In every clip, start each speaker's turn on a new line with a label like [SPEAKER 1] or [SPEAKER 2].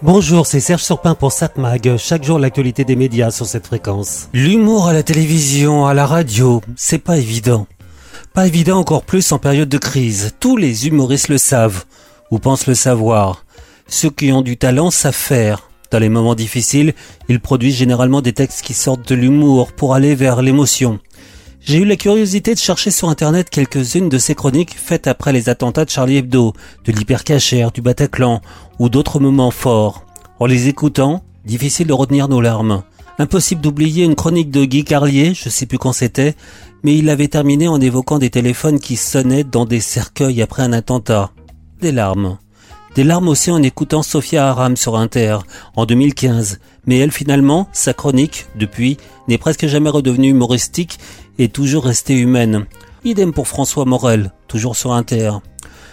[SPEAKER 1] Bonjour, c'est Serge Surpin pour Satmag. Chaque jour, l'actualité des médias sur cette fréquence. L'humour à la télévision, à la radio, c'est pas évident. Pas évident encore plus en période de crise. Tous les humoristes le savent, ou pensent le savoir. Ceux qui ont du talent savent faire. Dans les moments difficiles, ils produisent généralement des textes qui sortent de l'humour pour aller vers l'émotion. J'ai eu la curiosité de chercher sur internet quelques-unes de ces chroniques faites après les attentats de Charlie Hebdo, de l'hypercachère, du Bataclan ou d'autres moments forts. En les écoutant, difficile de retenir nos larmes. Impossible d'oublier une chronique de Guy Carlier, je sais plus quand c'était, mais il avait terminé en évoquant des téléphones qui sonnaient dans des cercueils après un attentat. Des larmes. Des larmes aussi en écoutant Sophia Aram sur Inter en 2015. Mais elle finalement, sa chronique, depuis, n'est presque jamais redevenue humoristique et toujours restée humaine. Idem pour François Morel, toujours sur Inter.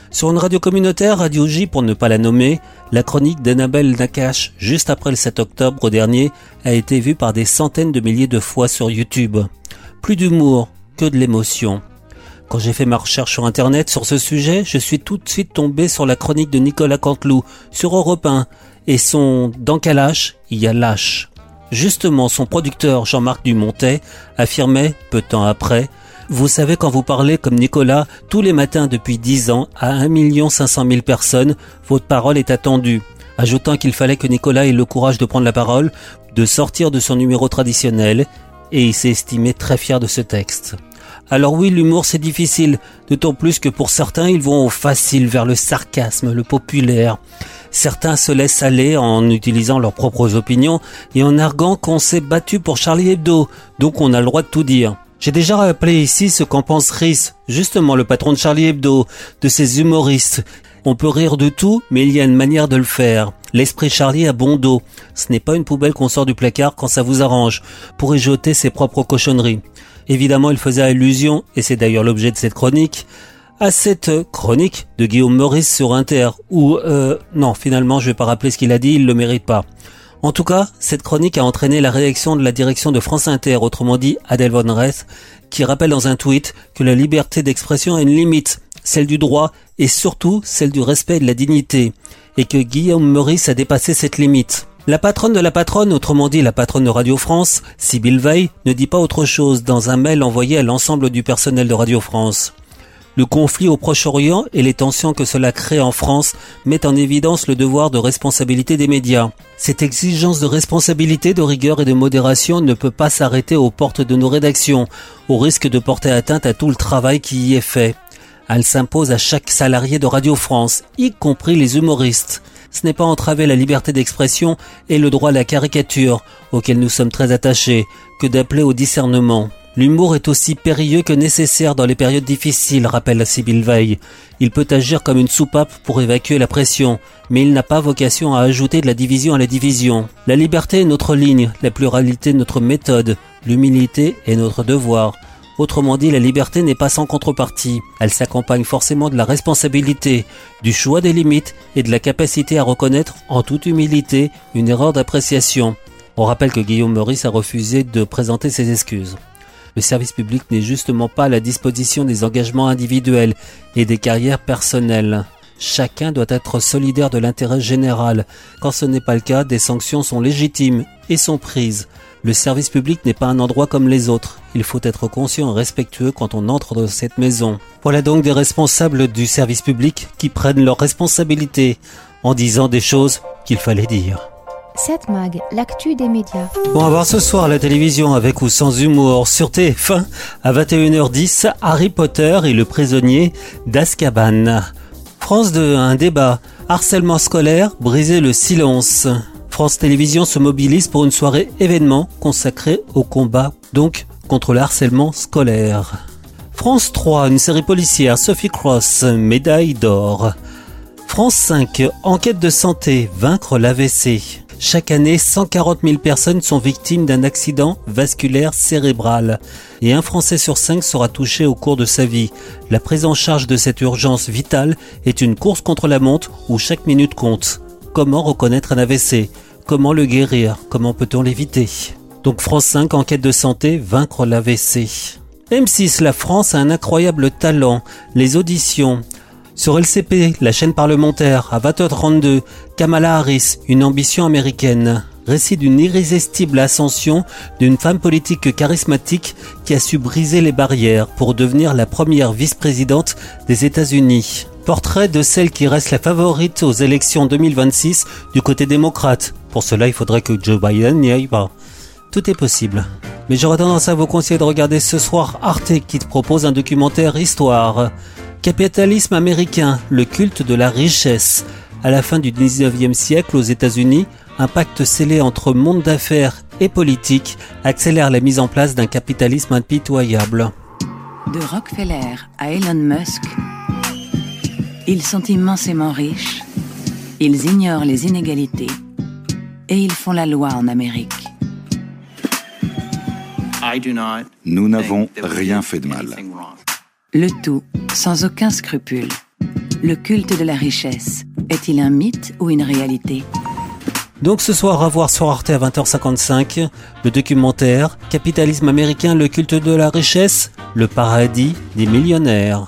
[SPEAKER 1] Sur une radio communautaire, Radio J pour ne pas la nommer, la chronique d'Annabelle Nakache, juste après le 7 octobre dernier, a été vue par des centaines de milliers de fois sur YouTube. Plus d'humour que de l'émotion. Quand j'ai fait ma recherche sur internet sur ce sujet, je suis tout de suite tombé sur la chronique de Nicolas Canteloup sur Europe 1 et son Dans quel il y a lâche. Justement, son producteur Jean-Marc Dumontet affirmait, peu de temps après, vous savez quand vous parlez comme Nicolas tous les matins depuis 10 ans à 1 500 000 personnes, votre parole est attendue. Ajoutant qu'il fallait que Nicolas ait le courage de prendre la parole, de sortir de son numéro traditionnel, et il s'est estimé très fier de ce texte. Alors oui, l'humour c'est difficile, d'autant plus que pour certains ils vont au facile vers le sarcasme, le populaire. Certains se laissent aller en utilisant leurs propres opinions et en arguant qu'on s'est battu pour Charlie Hebdo, donc on a le droit de tout dire. J'ai déjà rappelé ici ce qu'en pense Rhys, justement le patron de Charlie Hebdo, de ses humoristes. On peut rire de tout, mais il y a une manière de le faire. L'esprit Charlie a bon dos. Ce n'est pas une poubelle qu'on sort du placard quand ça vous arrange, pour y jeter ses propres cochonneries. Évidemment, il faisait allusion, et c'est d'ailleurs l'objet de cette chronique, à cette chronique de Guillaume Maurice sur Inter, où, euh, non, finalement, je vais pas rappeler ce qu'il a dit, il le mérite pas. En tout cas, cette chronique a entraîné la réaction de la direction de France Inter, autrement dit Adèle Von Ress, qui rappelle dans un tweet que la liberté d'expression a une limite, celle du droit et surtout celle du respect et de la dignité, et que Guillaume Maurice a dépassé cette limite. La patronne de la patronne, autrement dit la patronne de Radio France, Sybille Veil, ne dit pas autre chose dans un mail envoyé à l'ensemble du personnel de Radio France. Le conflit au Proche-Orient et les tensions que cela crée en France mettent en évidence le devoir de responsabilité des médias. Cette exigence de responsabilité, de rigueur et de modération ne peut pas s'arrêter aux portes de nos rédactions, au risque de porter atteinte à tout le travail qui y est fait. Elle s'impose à chaque salarié de Radio France, y compris les humoristes ce n'est pas entraver la liberté d'expression et le droit à la caricature, auquel nous sommes très attachés, que d'appeler au discernement. L'humour est aussi périlleux que nécessaire dans les périodes difficiles, rappelle Sibyl Veil. Il peut agir comme une soupape pour évacuer la pression, mais il n'a pas vocation à ajouter de la division à la division. La liberté est notre ligne, la pluralité notre méthode, l'humilité est notre devoir. Autrement dit, la liberté n'est pas sans contrepartie. Elle s'accompagne forcément de la responsabilité, du choix des limites et de la capacité à reconnaître en toute humilité une erreur d'appréciation. On rappelle que Guillaume Meurice a refusé de présenter ses excuses. Le service public n'est justement pas à la disposition des engagements individuels et des carrières personnelles. Chacun doit être solidaire de l'intérêt général. Quand ce n'est pas le cas, des sanctions sont légitimes et sont prises. Le service public n'est pas un endroit comme les autres. Il faut être conscient et respectueux quand on entre dans cette maison. Voilà donc des responsables du service public qui prennent leurs responsabilités en disant des choses qu'il fallait dire.
[SPEAKER 2] Cette mag, l'actu des médias.
[SPEAKER 1] Bon, à voir ce soir à la télévision avec ou sans humour sur TF1 à 21h10 Harry Potter et le prisonnier d'Azkaban. France 2, un débat. Harcèlement scolaire, briser le silence. France Télévisions se mobilise pour une soirée événement consacrée au combat, donc contre le harcèlement scolaire. France 3, une série policière, Sophie Cross, médaille d'or. France 5, enquête de santé, vaincre l'AVC. Chaque année, 140 000 personnes sont victimes d'un accident vasculaire cérébral et un Français sur cinq sera touché au cours de sa vie. La prise en charge de cette urgence vitale est une course contre la montre où chaque minute compte. Comment reconnaître un AVC Comment le guérir? Comment peut-on l'éviter? Donc France 5, enquête de santé, vaincre l'AVC. M6, la France a un incroyable talent, les auditions. Sur LCP, la chaîne parlementaire, à 20h32, Kamala Harris, une ambition américaine. Récit d'une irrésistible ascension d'une femme politique charismatique qui a su briser les barrières pour devenir la première vice-présidente des États-Unis. Portrait de celle qui reste la favorite aux élections 2026 du côté démocrate. Pour cela, il faudrait que Joe Biden n'y aille pas. Tout est possible. Mais j'aurais tendance à vous conseiller de regarder ce soir Arte qui te propose un documentaire histoire. Capitalisme américain, le culte de la richesse. À la fin du 19e siècle aux États-Unis, un pacte scellé entre monde d'affaires et politique accélère la mise en place d'un capitalisme impitoyable.
[SPEAKER 3] De Rockefeller à Elon Musk, ils sont immensément riches, ils ignorent les inégalités et ils font la loi en Amérique.
[SPEAKER 4] Nous n'avons rien fait de mal.
[SPEAKER 3] Le tout sans aucun scrupule. Le culte de la richesse est-il un mythe ou une réalité?
[SPEAKER 1] Donc ce soir à voir sur Arte à 20h55, le documentaire Capitalisme américain, le culte de la richesse, le paradis des millionnaires.